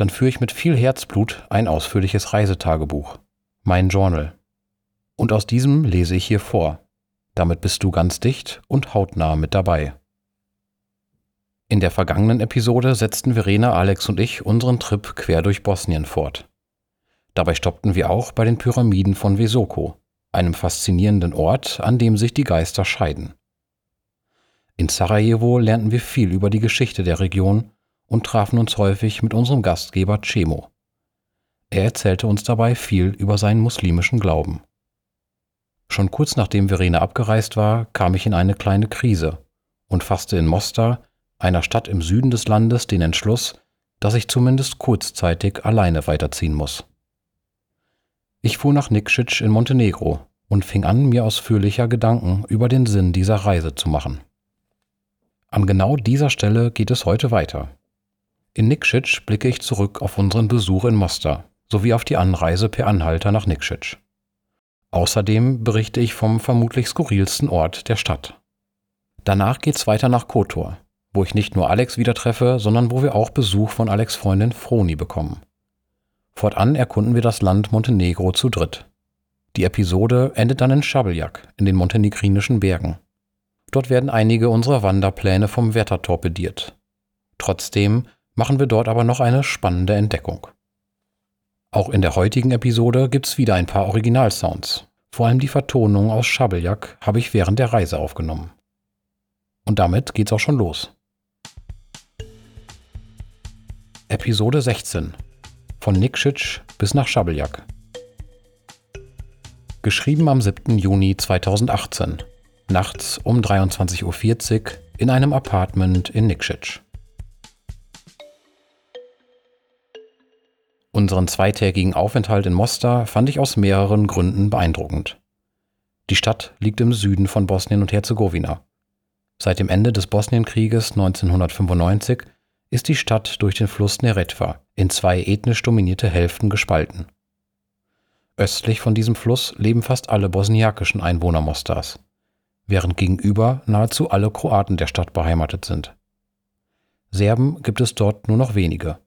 dann führe ich mit viel Herzblut ein ausführliches Reisetagebuch, mein Journal. Und aus diesem lese ich hier vor. Damit bist du ganz dicht und hautnah mit dabei. In der vergangenen Episode setzten Verena, Alex und ich unseren Trip quer durch Bosnien fort. Dabei stoppten wir auch bei den Pyramiden von Vesoko, einem faszinierenden Ort, an dem sich die Geister scheiden. In Sarajevo lernten wir viel über die Geschichte der Region und trafen uns häufig mit unserem Gastgeber Cemo. Er erzählte uns dabei viel über seinen muslimischen Glauben. Schon kurz nachdem Verena abgereist war, kam ich in eine kleine Krise und fasste in Mostar, einer Stadt im Süden des Landes, den Entschluss, dass ich zumindest kurzzeitig alleine weiterziehen muss. Ich fuhr nach Nikšić in Montenegro und fing an, mir ausführlicher Gedanken über den Sinn dieser Reise zu machen. An genau dieser Stelle geht es heute weiter. In Nikšić blicke ich zurück auf unseren Besuch in Mostar sowie auf die Anreise per Anhalter nach Nikšić. Außerdem berichte ich vom vermutlich skurrilsten Ort der Stadt. Danach geht's weiter nach Kotor, wo ich nicht nur Alex wieder treffe, sondern wo wir auch Besuch von Alex Freundin Froni bekommen. Fortan erkunden wir das Land Montenegro zu dritt. Die Episode endet dann in Schabeljak in den montenegrinischen Bergen. Dort werden einige unserer Wanderpläne vom Wetter torpediert. Trotzdem machen wir dort aber noch eine spannende Entdeckung. Auch in der heutigen Episode gibt's wieder ein paar Originalsounds. Vor allem die Vertonung aus Schabeljak habe ich während der Reise aufgenommen. Und damit geht's auch schon los. Episode 16 von Nikšić bis nach Schabeljak. Geschrieben am 7. Juni 2018, nachts um 23.40 Uhr in einem Apartment in Nikšić. Unseren zweitägigen Aufenthalt in Mostar fand ich aus mehreren Gründen beeindruckend. Die Stadt liegt im Süden von Bosnien und Herzegowina. Seit dem Ende des Bosnienkrieges 1995 ist die Stadt durch den Fluss Neretva in zwei ethnisch dominierte Hälften gespalten. Östlich von diesem Fluss leben fast alle bosniakischen Einwohner Mostars, während gegenüber nahezu alle Kroaten der Stadt beheimatet sind. Serben gibt es dort nur noch wenige.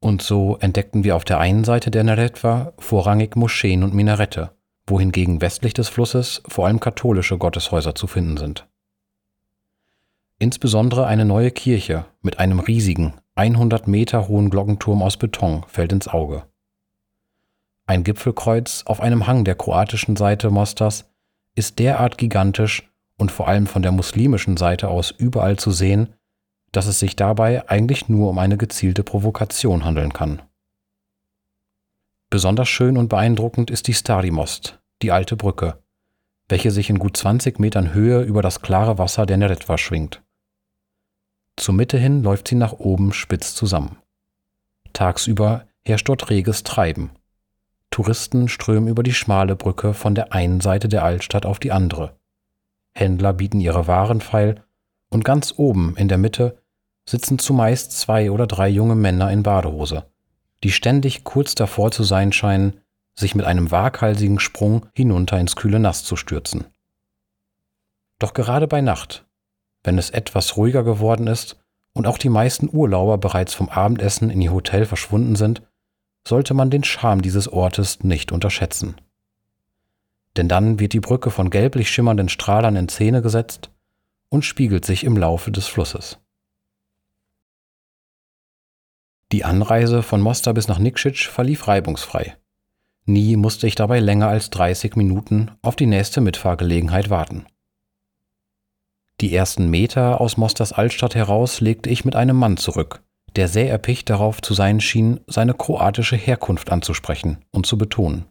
Und so entdeckten wir auf der einen Seite der Neretva vorrangig Moscheen und Minarette, wohingegen westlich des Flusses vor allem katholische Gotteshäuser zu finden sind. Insbesondere eine neue Kirche mit einem riesigen, 100 Meter hohen Glockenturm aus Beton fällt ins Auge. Ein Gipfelkreuz auf einem Hang der kroatischen Seite Mosters ist derart gigantisch und vor allem von der muslimischen Seite aus überall zu sehen, dass es sich dabei eigentlich nur um eine gezielte Provokation handeln kann. Besonders schön und beeindruckend ist die Stari Most, die alte Brücke, welche sich in gut 20 Metern Höhe über das klare Wasser der Neretva schwingt. Zur Mitte hin läuft sie nach oben spitz zusammen. Tagsüber herrscht dort reges Treiben. Touristen strömen über die schmale Brücke von der einen Seite der Altstadt auf die andere. Händler bieten ihre Waren feil und ganz oben in der Mitte sitzen zumeist zwei oder drei junge Männer in Badehose, die ständig kurz davor zu sein scheinen, sich mit einem waghalsigen Sprung hinunter ins kühle Nass zu stürzen. Doch gerade bei Nacht wenn es etwas ruhiger geworden ist und auch die meisten Urlauber bereits vom Abendessen in ihr Hotel verschwunden sind, sollte man den Charme dieses Ortes nicht unterschätzen. Denn dann wird die Brücke von gelblich schimmernden Strahlern in Szene gesetzt und spiegelt sich im Laufe des Flusses. Die Anreise von Mostar bis nach Nikšić verlief reibungsfrei. Nie musste ich dabei länger als 30 Minuten auf die nächste Mitfahrgelegenheit warten. Die ersten Meter aus Mosters Altstadt heraus legte ich mit einem Mann zurück, der sehr erpicht darauf zu sein schien, seine kroatische Herkunft anzusprechen und zu betonen.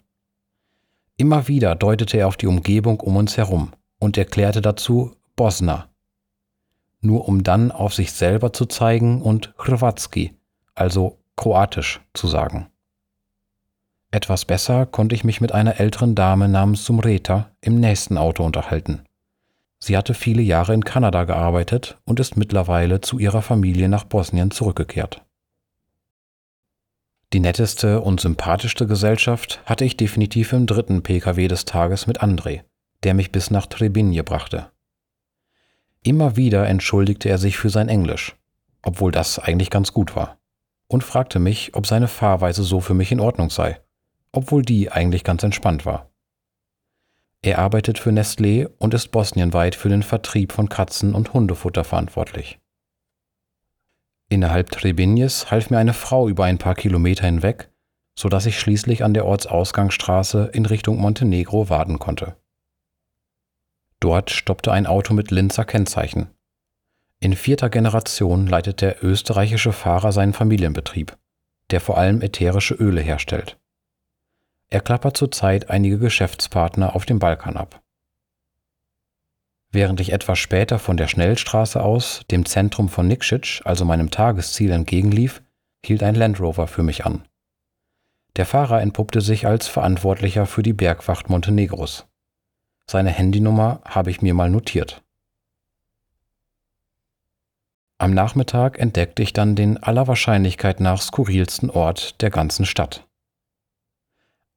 Immer wieder deutete er auf die Umgebung um uns herum und erklärte dazu Bosna, nur um dann auf sich selber zu zeigen und Hrvatski, also kroatisch, zu sagen. Etwas besser konnte ich mich mit einer älteren Dame namens Sumreta im nächsten Auto unterhalten. Sie hatte viele Jahre in Kanada gearbeitet und ist mittlerweile zu ihrer Familie nach Bosnien zurückgekehrt. Die netteste und sympathischste Gesellschaft hatte ich definitiv im dritten PKW des Tages mit André, der mich bis nach Trebinje brachte. Immer wieder entschuldigte er sich für sein Englisch, obwohl das eigentlich ganz gut war, und fragte mich, ob seine Fahrweise so für mich in Ordnung sei, obwohl die eigentlich ganz entspannt war. Er arbeitet für Nestlé und ist bosnienweit für den Vertrieb von Katzen- und Hundefutter verantwortlich. Innerhalb Trebinjes half mir eine Frau über ein paar Kilometer hinweg, so dass ich schließlich an der Ortsausgangsstraße in Richtung Montenegro warten konnte. Dort stoppte ein Auto mit Linzer Kennzeichen. In vierter Generation leitet der österreichische Fahrer seinen Familienbetrieb, der vor allem ätherische Öle herstellt. Er klappert zurzeit einige Geschäftspartner auf dem Balkan ab. Während ich etwas später von der Schnellstraße aus dem Zentrum von Nikšić, also meinem Tagesziel, entgegenlief, hielt ein Land Rover für mich an. Der Fahrer entpuppte sich als Verantwortlicher für die Bergwacht Montenegros. Seine Handynummer habe ich mir mal notiert. Am Nachmittag entdeckte ich dann den aller Wahrscheinlichkeit nach skurrilsten Ort der ganzen Stadt.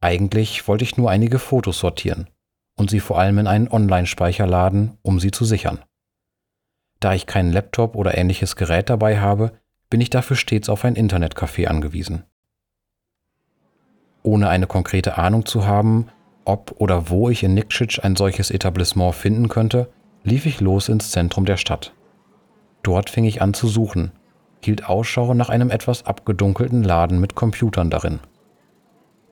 Eigentlich wollte ich nur einige Fotos sortieren und sie vor allem in einen Online-Speicher laden, um sie zu sichern. Da ich keinen Laptop oder ähnliches Gerät dabei habe, bin ich dafür stets auf ein Internetcafé angewiesen. Ohne eine konkrete Ahnung zu haben, ob oder wo ich in Nikšić ein solches Etablissement finden könnte, lief ich los ins Zentrum der Stadt. Dort fing ich an zu suchen, hielt Ausschau nach einem etwas abgedunkelten Laden mit Computern darin.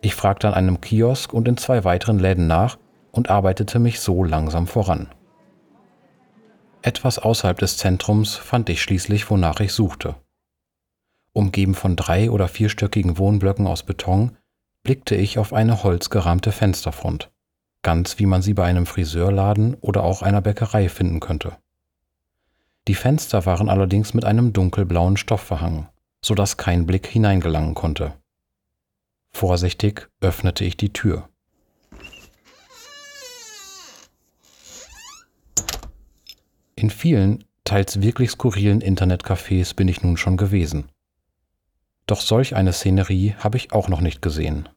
Ich fragte an einem Kiosk und in zwei weiteren Läden nach und arbeitete mich so langsam voran. Etwas außerhalb des Zentrums fand ich schließlich, wonach ich suchte. Umgeben von drei- oder vierstöckigen Wohnblöcken aus Beton, blickte ich auf eine holzgerahmte Fensterfront, ganz wie man sie bei einem Friseurladen oder auch einer Bäckerei finden könnte. Die Fenster waren allerdings mit einem dunkelblauen Stoff verhangen, so dass kein Blick hineingelangen konnte. Vorsichtig öffnete ich die Tür. In vielen, teils wirklich skurrilen Internetcafés bin ich nun schon gewesen. Doch solch eine Szenerie habe ich auch noch nicht gesehen.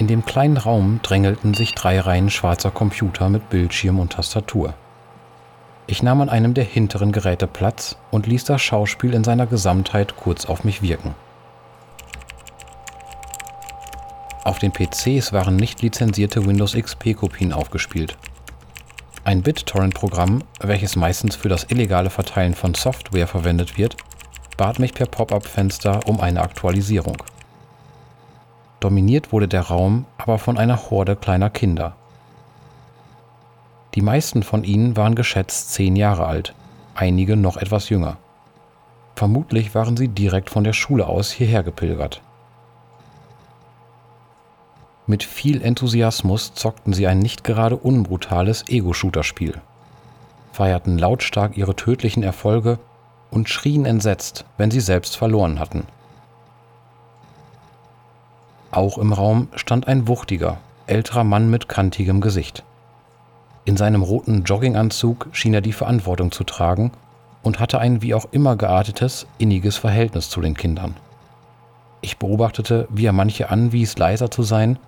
In dem kleinen Raum drängelten sich drei Reihen schwarzer Computer mit Bildschirm und Tastatur. Ich nahm an einem der hinteren Geräte Platz und ließ das Schauspiel in seiner Gesamtheit kurz auf mich wirken. Auf den PCs waren nicht lizenzierte Windows XP-Kopien aufgespielt. Ein BitTorrent-Programm, welches meistens für das illegale Verteilen von Software verwendet wird, bat mich per Pop-up-Fenster um eine Aktualisierung. Dominiert wurde der Raum aber von einer Horde kleiner Kinder. Die meisten von ihnen waren geschätzt zehn Jahre alt, einige noch etwas jünger. Vermutlich waren sie direkt von der Schule aus hierher gepilgert. Mit viel Enthusiasmus zockten sie ein nicht gerade unbrutales Ego-Shooter-Spiel, feierten lautstark ihre tödlichen Erfolge und schrien entsetzt, wenn sie selbst verloren hatten. Auch im Raum stand ein wuchtiger, älterer Mann mit kantigem Gesicht. In seinem roten Jogginganzug schien er die Verantwortung zu tragen und hatte ein wie auch immer geartetes, inniges Verhältnis zu den Kindern. Ich beobachtete, wie er manche anwies, leiser zu sein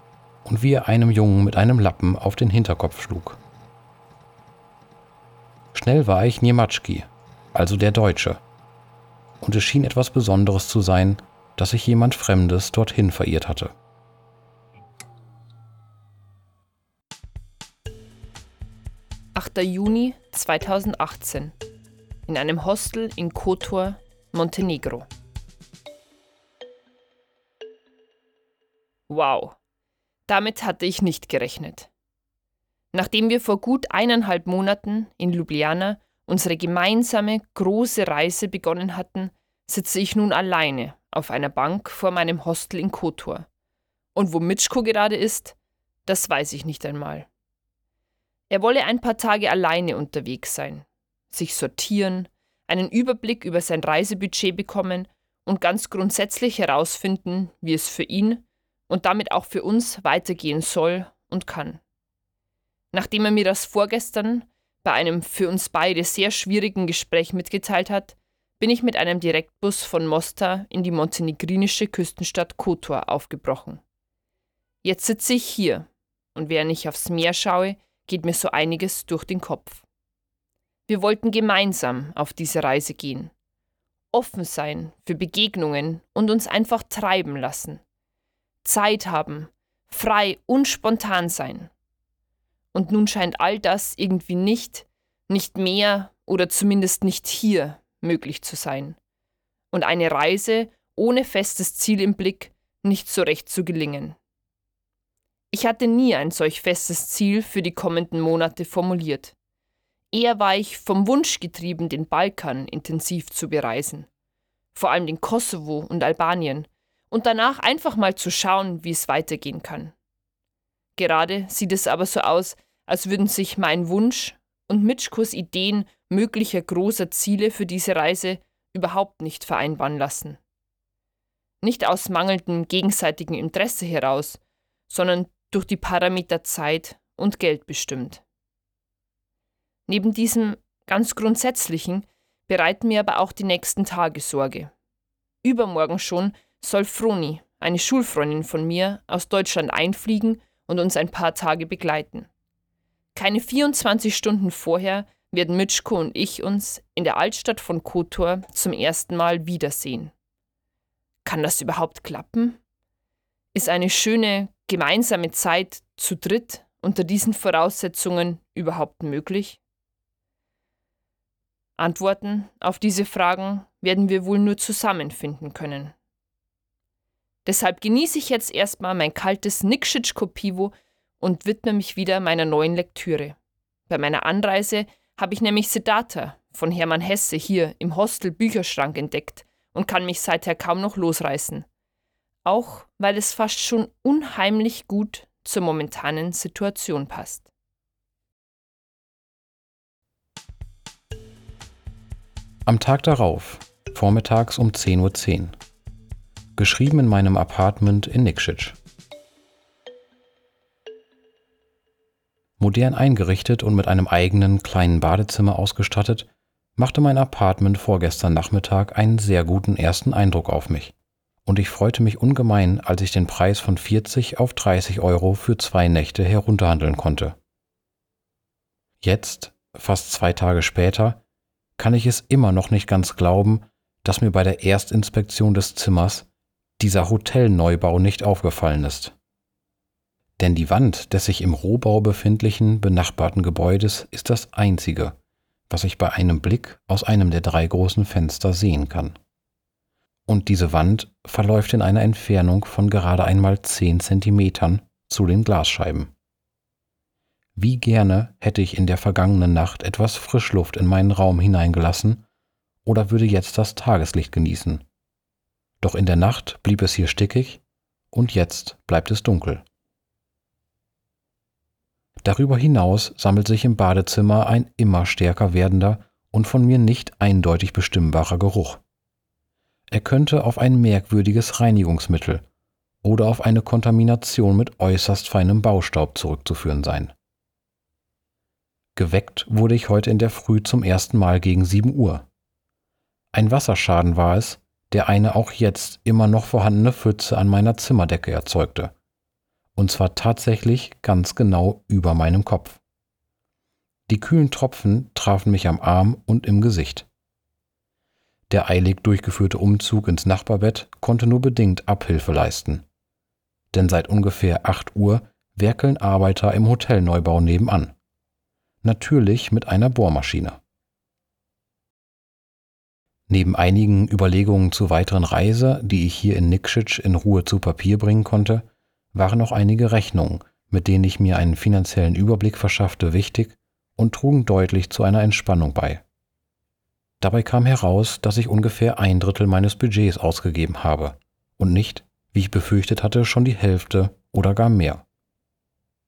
und wie er einem Jungen mit einem Lappen auf den Hinterkopf schlug. Schnell war ich Niematschki, also der Deutsche, und es schien etwas Besonderes zu sein, dass sich jemand Fremdes dorthin verirrt hatte. Juni 2018 in einem Hostel in Kotor, Montenegro. Wow, damit hatte ich nicht gerechnet. Nachdem wir vor gut eineinhalb Monaten in Ljubljana unsere gemeinsame große Reise begonnen hatten, sitze ich nun alleine auf einer Bank vor meinem Hostel in Kotor. Und wo Mitschko gerade ist, das weiß ich nicht einmal. Er wolle ein paar Tage alleine unterwegs sein, sich sortieren, einen Überblick über sein Reisebudget bekommen und ganz grundsätzlich herausfinden, wie es für ihn und damit auch für uns weitergehen soll und kann. Nachdem er mir das vorgestern bei einem für uns beide sehr schwierigen Gespräch mitgeteilt hat, bin ich mit einem Direktbus von Mostar in die montenegrinische Küstenstadt Kotor aufgebrochen. Jetzt sitze ich hier und während ich aufs Meer schaue, geht mir so einiges durch den Kopf. Wir wollten gemeinsam auf diese Reise gehen, offen sein für Begegnungen und uns einfach treiben lassen. Zeit haben, frei und spontan sein. Und nun scheint all das irgendwie nicht, nicht mehr oder zumindest nicht hier möglich zu sein. Und eine Reise ohne festes Ziel im Blick nicht so recht zu gelingen. Ich hatte nie ein solch festes Ziel für die kommenden Monate formuliert. Eher war ich vom Wunsch getrieben, den Balkan intensiv zu bereisen. Vor allem den Kosovo und Albanien. Und danach einfach mal zu schauen, wie es weitergehen kann. Gerade sieht es aber so aus, als würden sich mein Wunsch und Mitschkos Ideen möglicher großer Ziele für diese Reise überhaupt nicht vereinbaren lassen. Nicht aus mangelndem gegenseitigen Interesse heraus, sondern durch die Parameter Zeit und Geld bestimmt. Neben diesem ganz grundsätzlichen bereiten mir aber auch die nächsten Tage Sorge. Übermorgen schon soll Froni, eine Schulfreundin von mir, aus Deutschland einfliegen und uns ein paar Tage begleiten. Keine 24 Stunden vorher werden Mitschko und ich uns in der Altstadt von Kotor zum ersten Mal wiedersehen. Kann das überhaupt klappen? Ist eine schöne gemeinsame Zeit zu dritt unter diesen Voraussetzungen überhaupt möglich? Antworten auf diese Fragen werden wir wohl nur zusammen finden können. Deshalb genieße ich jetzt erstmal mein kaltes Nikschitschko-Pivo und widme mich wieder meiner neuen Lektüre. Bei meiner Anreise habe ich nämlich Siddhartha von Hermann Hesse hier im Hostel Bücherschrank entdeckt und kann mich seither kaum noch losreißen. Auch weil es fast schon unheimlich gut zur momentanen Situation passt. Am Tag darauf, vormittags um 10.10 Uhr. Geschrieben in meinem Apartment in Nikšić. Modern eingerichtet und mit einem eigenen kleinen Badezimmer ausgestattet, machte mein Apartment vorgestern Nachmittag einen sehr guten ersten Eindruck auf mich. Und ich freute mich ungemein, als ich den Preis von 40 auf 30 Euro für zwei Nächte herunterhandeln konnte. Jetzt, fast zwei Tage später, kann ich es immer noch nicht ganz glauben, dass mir bei der Erstinspektion des Zimmers dieser Hotelneubau nicht aufgefallen ist. Denn die Wand des sich im Rohbau befindlichen benachbarten Gebäudes ist das einzige, was ich bei einem Blick aus einem der drei großen Fenster sehen kann. Und diese Wand verläuft in einer Entfernung von gerade einmal zehn Zentimetern zu den Glasscheiben. Wie gerne hätte ich in der vergangenen Nacht etwas Frischluft in meinen Raum hineingelassen oder würde jetzt das Tageslicht genießen. Doch in der Nacht blieb es hier stickig und jetzt bleibt es dunkel. Darüber hinaus sammelt sich im Badezimmer ein immer stärker werdender und von mir nicht eindeutig bestimmbarer Geruch. Er könnte auf ein merkwürdiges Reinigungsmittel oder auf eine Kontamination mit äußerst feinem Baustaub zurückzuführen sein. Geweckt wurde ich heute in der Früh zum ersten Mal gegen sieben Uhr. Ein Wasserschaden war es, der eine auch jetzt immer noch vorhandene Pfütze an meiner Zimmerdecke erzeugte. Und zwar tatsächlich ganz genau über meinem Kopf. Die kühlen Tropfen trafen mich am Arm und im Gesicht. Der eilig durchgeführte Umzug ins Nachbarbett konnte nur bedingt Abhilfe leisten. Denn seit ungefähr acht Uhr werkeln Arbeiter im Hotelneubau nebenan natürlich mit einer Bohrmaschine. Neben einigen Überlegungen zur weiteren Reise, die ich hier in Nikšić in Ruhe zu Papier bringen konnte, waren noch einige Rechnungen, mit denen ich mir einen finanziellen Überblick verschaffte, wichtig und trugen deutlich zu einer Entspannung bei. Dabei kam heraus, dass ich ungefähr ein Drittel meines Budgets ausgegeben habe und nicht, wie ich befürchtet hatte, schon die Hälfte oder gar mehr.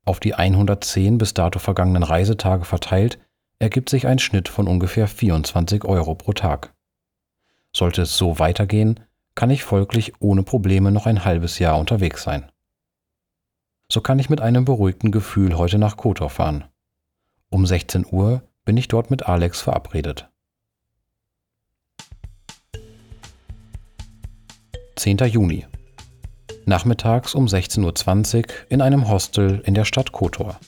Auf die 110 bis dato vergangenen Reisetage verteilt, ergibt sich ein Schnitt von ungefähr 24 Euro pro Tag. Sollte es so weitergehen, kann ich folglich ohne Probleme noch ein halbes Jahr unterwegs sein. So kann ich mit einem beruhigten Gefühl heute nach Kotor fahren. Um 16 Uhr bin ich dort mit Alex verabredet. 10. Juni. Nachmittags um 16.20 Uhr in einem Hostel in der Stadt Kotor.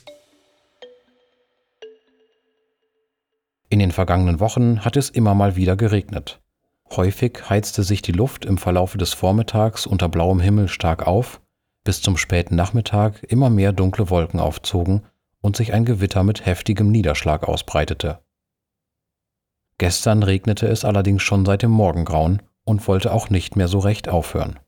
In den vergangenen Wochen hat es immer mal wieder geregnet. Häufig heizte sich die Luft im Verlaufe des Vormittags unter blauem Himmel stark auf, bis zum späten Nachmittag immer mehr dunkle Wolken aufzogen und sich ein Gewitter mit heftigem Niederschlag ausbreitete. Gestern regnete es allerdings schon seit dem Morgengrauen und wollte auch nicht mehr so recht aufhören.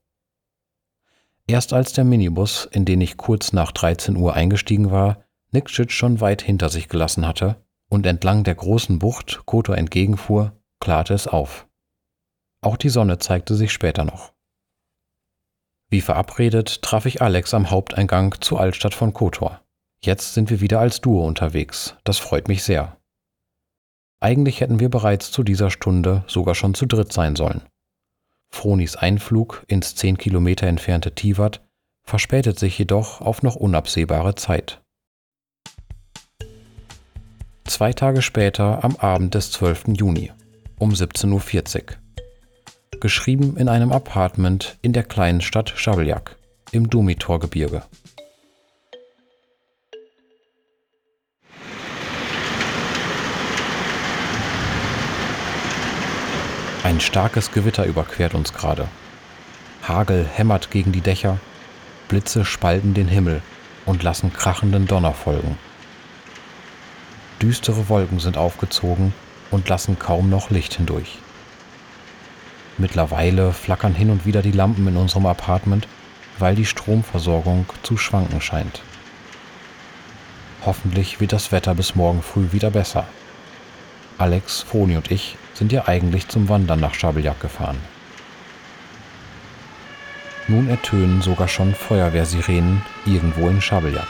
Erst als der Minibus, in den ich kurz nach 13 Uhr eingestiegen war, Nikšić schon weit hinter sich gelassen hatte und entlang der großen Bucht Kotor entgegenfuhr, klarte es auf. Auch die Sonne zeigte sich später noch. Wie verabredet traf ich Alex am Haupteingang zur Altstadt von Kotor. Jetzt sind wir wieder als Duo unterwegs, das freut mich sehr. Eigentlich hätten wir bereits zu dieser Stunde sogar schon zu dritt sein sollen. Fronis Einflug ins zehn Kilometer entfernte Tivat verspätet sich jedoch auf noch unabsehbare Zeit. Zwei Tage später am Abend des 12. Juni um 17.40 Uhr geschrieben in einem Apartment in der kleinen Stadt Schabeljak im Dumitorgebirge. Ein starkes Gewitter überquert uns gerade. Hagel hämmert gegen die Dächer, Blitze spalten den Himmel und lassen krachenden Donner folgen. Düstere Wolken sind aufgezogen und lassen kaum noch Licht hindurch. Mittlerweile flackern hin und wieder die Lampen in unserem Apartment, weil die Stromversorgung zu schwanken scheint. Hoffentlich wird das Wetter bis morgen früh wieder besser. Alex, Froni und ich sind ja eigentlich zum Wandern nach Schabeljak gefahren. Nun ertönen sogar schon Feuerwehrsirenen irgendwo in Schabeljak.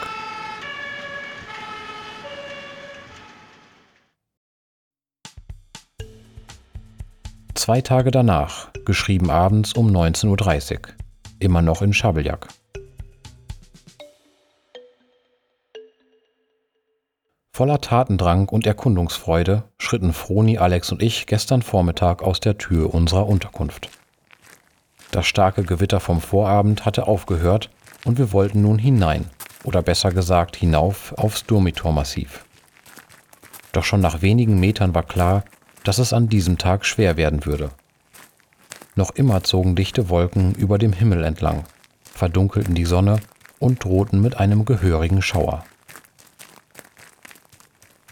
Zwei Tage danach, geschrieben abends um 19.30 Uhr, immer noch in Schabeljak. Voller Tatendrang und Erkundungsfreude schritten Froni, Alex und ich gestern Vormittag aus der Tür unserer Unterkunft. Das starke Gewitter vom Vorabend hatte aufgehört und wir wollten nun hinein, oder besser gesagt hinauf aufs Durmitor-Massiv. Doch schon nach wenigen Metern war klar, dass es an diesem Tag schwer werden würde. Noch immer zogen dichte Wolken über dem Himmel entlang, verdunkelten die Sonne und drohten mit einem gehörigen Schauer.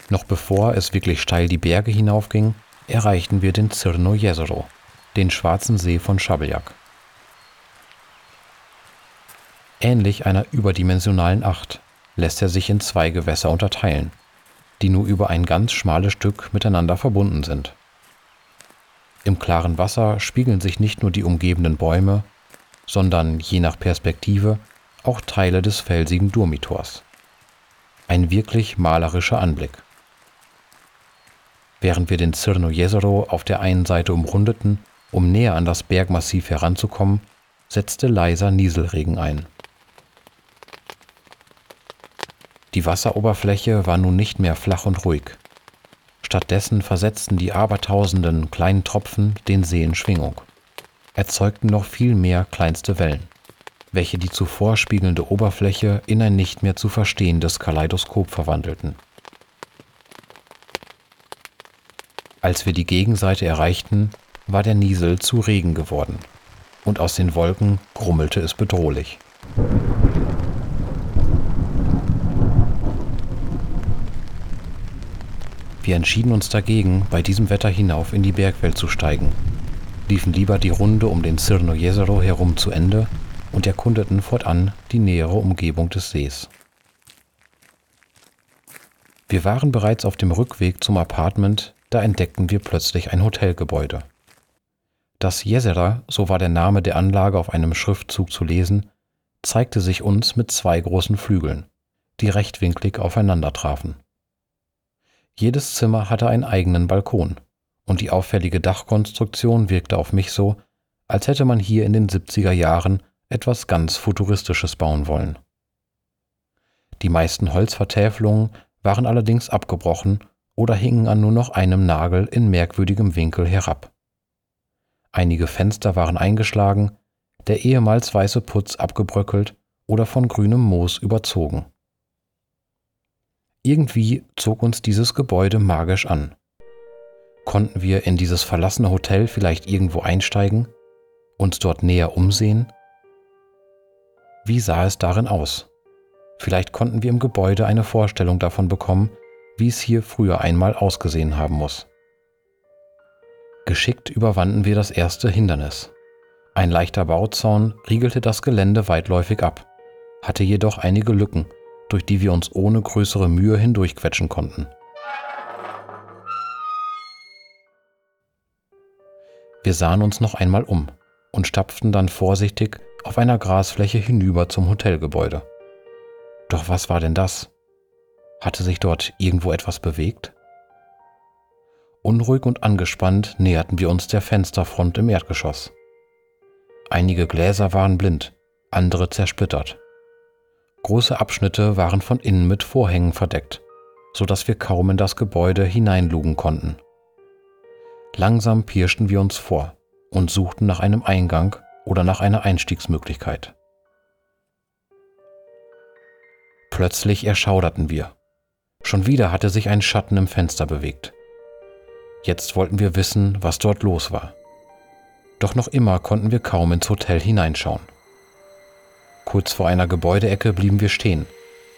Noch bevor es wirklich steil die Berge hinaufging, erreichten wir den Cirno Jezero, den schwarzen See von Schabeljak. Ähnlich einer überdimensionalen Acht lässt er sich in zwei Gewässer unterteilen, die nur über ein ganz schmales Stück miteinander verbunden sind. Im klaren Wasser spiegeln sich nicht nur die umgebenden Bäume, sondern je nach Perspektive auch Teile des felsigen Durmitors. Ein wirklich malerischer Anblick. Während wir den Cirno Jezero auf der einen Seite umrundeten, um näher an das Bergmassiv heranzukommen, setzte leiser Nieselregen ein. Die Wasseroberfläche war nun nicht mehr flach und ruhig. Stattdessen versetzten die abertausenden kleinen Tropfen den See in Schwingung, erzeugten noch viel mehr kleinste Wellen, welche die zuvor spiegelnde Oberfläche in ein nicht mehr zu verstehendes Kaleidoskop verwandelten. Als wir die Gegenseite erreichten, war der Niesel zu Regen geworden, und aus den Wolken grummelte es bedrohlich. Wir entschieden uns dagegen, bei diesem Wetter hinauf in die Bergwelt zu steigen, liefen lieber die Runde um den Cirno Jezero herum zu Ende und erkundeten fortan die nähere Umgebung des Sees. Wir waren bereits auf dem Rückweg zum Apartment, da entdeckten wir plötzlich ein Hotelgebäude. Das Jezera, so war der Name der Anlage auf einem Schriftzug zu lesen, zeigte sich uns mit zwei großen Flügeln, die rechtwinklig aufeinander trafen. Jedes Zimmer hatte einen eigenen Balkon, und die auffällige Dachkonstruktion wirkte auf mich so, als hätte man hier in den 70er Jahren etwas ganz Futuristisches bauen wollen. Die meisten Holzvertäfelungen waren allerdings abgebrochen oder hingen an nur noch einem Nagel in merkwürdigem Winkel herab. Einige Fenster waren eingeschlagen, der ehemals weiße Putz abgebröckelt oder von grünem Moos überzogen. Irgendwie zog uns dieses Gebäude magisch an. Konnten wir in dieses verlassene Hotel vielleicht irgendwo einsteigen, uns dort näher umsehen? Wie sah es darin aus? Vielleicht konnten wir im Gebäude eine Vorstellung davon bekommen, wie es hier früher einmal ausgesehen haben muss. Geschickt überwanden wir das erste Hindernis. Ein leichter Bauzaun riegelte das Gelände weitläufig ab, hatte jedoch einige Lücken, durch die wir uns ohne größere Mühe hindurchquetschen konnten. Wir sahen uns noch einmal um und stapften dann vorsichtig auf einer Grasfläche hinüber zum Hotelgebäude. Doch was war denn das? Hatte sich dort irgendwo etwas bewegt? Unruhig und angespannt näherten wir uns der Fensterfront im Erdgeschoss. Einige Gläser waren blind, andere zersplittert. Große Abschnitte waren von innen mit Vorhängen verdeckt, so dass wir kaum in das Gebäude hineinlugen konnten. Langsam pirschten wir uns vor und suchten nach einem Eingang oder nach einer Einstiegsmöglichkeit. Plötzlich erschauderten wir. Schon wieder hatte sich ein Schatten im Fenster bewegt. Jetzt wollten wir wissen, was dort los war. Doch noch immer konnten wir kaum ins Hotel hineinschauen. Kurz vor einer Gebäudeecke blieben wir stehen,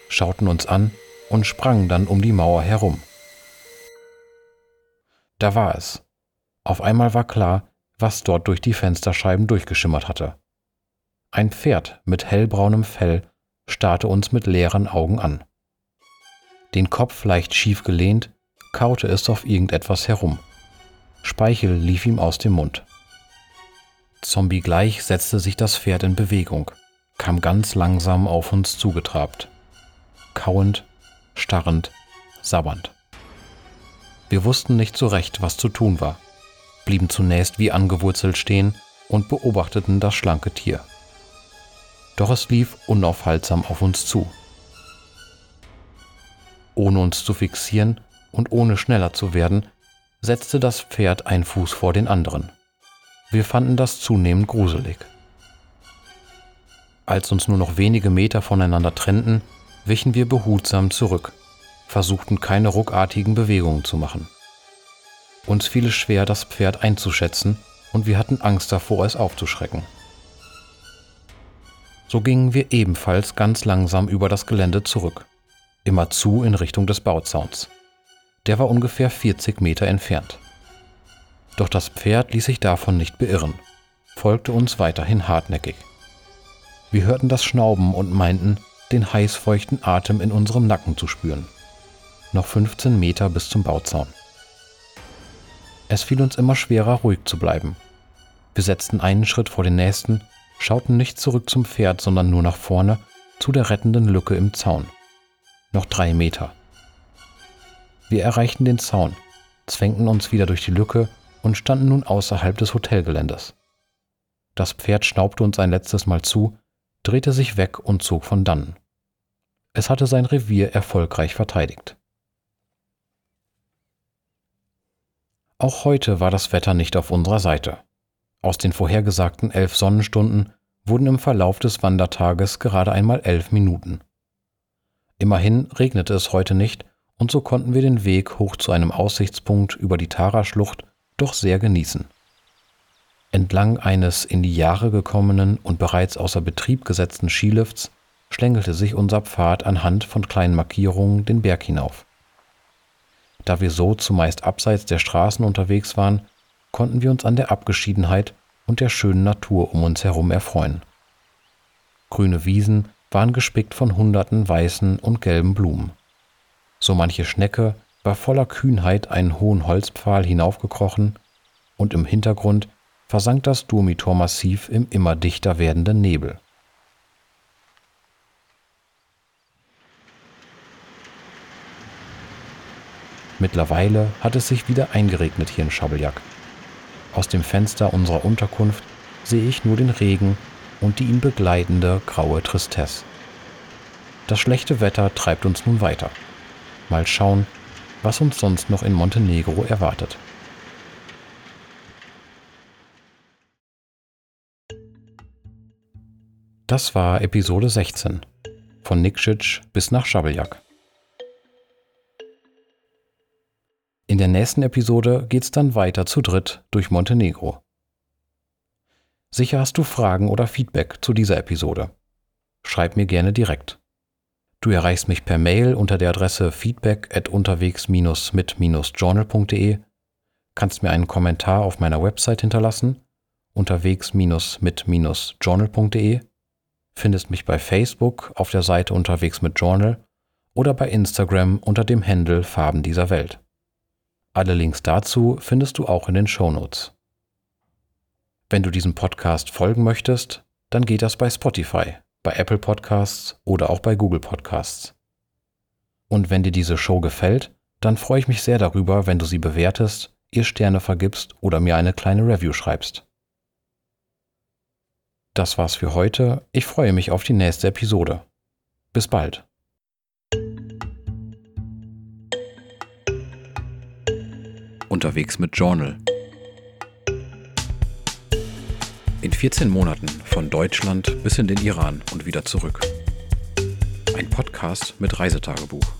schauten uns an und sprangen dann um die Mauer herum. Da war es. Auf einmal war klar, was dort durch die Fensterscheiben durchgeschimmert hatte. Ein Pferd mit hellbraunem Fell starrte uns mit leeren Augen an. Den Kopf leicht schief gelehnt, kaute es auf irgendetwas herum. Speichel lief ihm aus dem Mund. Zombie-gleich setzte sich das Pferd in Bewegung, kam ganz langsam auf uns zugetrabt. Kauend, starrend, sabbernd. Wir wussten nicht so recht, was zu tun war, blieben zunächst wie angewurzelt stehen und beobachteten das schlanke Tier. Doch es lief unaufhaltsam auf uns zu. Ohne uns zu fixieren und ohne schneller zu werden, setzte das Pferd ein Fuß vor den anderen. Wir fanden das zunehmend gruselig. Als uns nur noch wenige Meter voneinander trennten, wichen wir behutsam zurück, versuchten keine ruckartigen Bewegungen zu machen. Uns fiel es schwer, das Pferd einzuschätzen, und wir hatten Angst davor, es aufzuschrecken. So gingen wir ebenfalls ganz langsam über das Gelände zurück, immerzu in Richtung des Bauzauns. Der war ungefähr 40 Meter entfernt. Doch das Pferd ließ sich davon nicht beirren, folgte uns weiterhin hartnäckig. Wir hörten das Schnauben und meinten, den heißfeuchten Atem in unserem Nacken zu spüren. Noch 15 Meter bis zum Bauzaun. Es fiel uns immer schwerer, ruhig zu bleiben. Wir setzten einen Schritt vor den nächsten, schauten nicht zurück zum Pferd, sondern nur nach vorne zu der rettenden Lücke im Zaun. Noch drei Meter. Wir erreichten den Zaun, zwängten uns wieder durch die Lücke und standen nun außerhalb des Hotelgeländes. Das Pferd schnaubte uns ein letztes Mal zu, drehte sich weg und zog von dannen. Es hatte sein Revier erfolgreich verteidigt. Auch heute war das Wetter nicht auf unserer Seite. Aus den vorhergesagten elf Sonnenstunden wurden im Verlauf des Wandertages gerade einmal elf Minuten. Immerhin regnete es heute nicht und so konnten wir den Weg hoch zu einem Aussichtspunkt über die Tara-Schlucht doch sehr genießen. Entlang eines in die Jahre gekommenen und bereits außer Betrieb gesetzten Skilifts schlängelte sich unser Pfad anhand von kleinen Markierungen den Berg hinauf. Da wir so zumeist abseits der Straßen unterwegs waren, konnten wir uns an der Abgeschiedenheit und der schönen Natur um uns herum erfreuen. Grüne Wiesen waren gespickt von hunderten weißen und gelben Blumen. So manche Schnecke war voller Kühnheit einen hohen Holzpfahl hinaufgekrochen, und im Hintergrund versank das Durmitor-Massiv im immer dichter werdenden Nebel. Mittlerweile hat es sich wieder eingeregnet hier in Schabeljak. Aus dem Fenster unserer Unterkunft sehe ich nur den Regen und die ihn begleitende graue Tristesse. Das schlechte Wetter treibt uns nun weiter. Mal schauen, was uns sonst noch in Montenegro erwartet. Das war Episode 16 von Nikšić bis nach Schabeljak. In der nächsten Episode geht's dann weiter zu dritt durch Montenegro. Sicher hast du Fragen oder Feedback zu dieser Episode. Schreib mir gerne direkt. Du erreichst mich per Mail unter der Adresse feedback at unterwegs-mit-journal.de, kannst mir einen Kommentar auf meiner Website hinterlassen, unterwegs-mit-journal.de, findest mich bei Facebook auf der Seite Unterwegs mit Journal oder bei Instagram unter dem Handle Farben dieser Welt. Alle Links dazu findest du auch in den Shownotes. Wenn du diesem Podcast folgen möchtest, dann geht das bei Spotify, bei Apple Podcasts oder auch bei Google Podcasts. Und wenn dir diese Show gefällt, dann freue ich mich sehr darüber, wenn du sie bewertest, ihr Sterne vergibst oder mir eine kleine Review schreibst. Das war's für heute. Ich freue mich auf die nächste Episode. Bis bald. Unterwegs mit Journal. In 14 Monaten von Deutschland bis in den Iran und wieder zurück. Ein Podcast mit Reisetagebuch.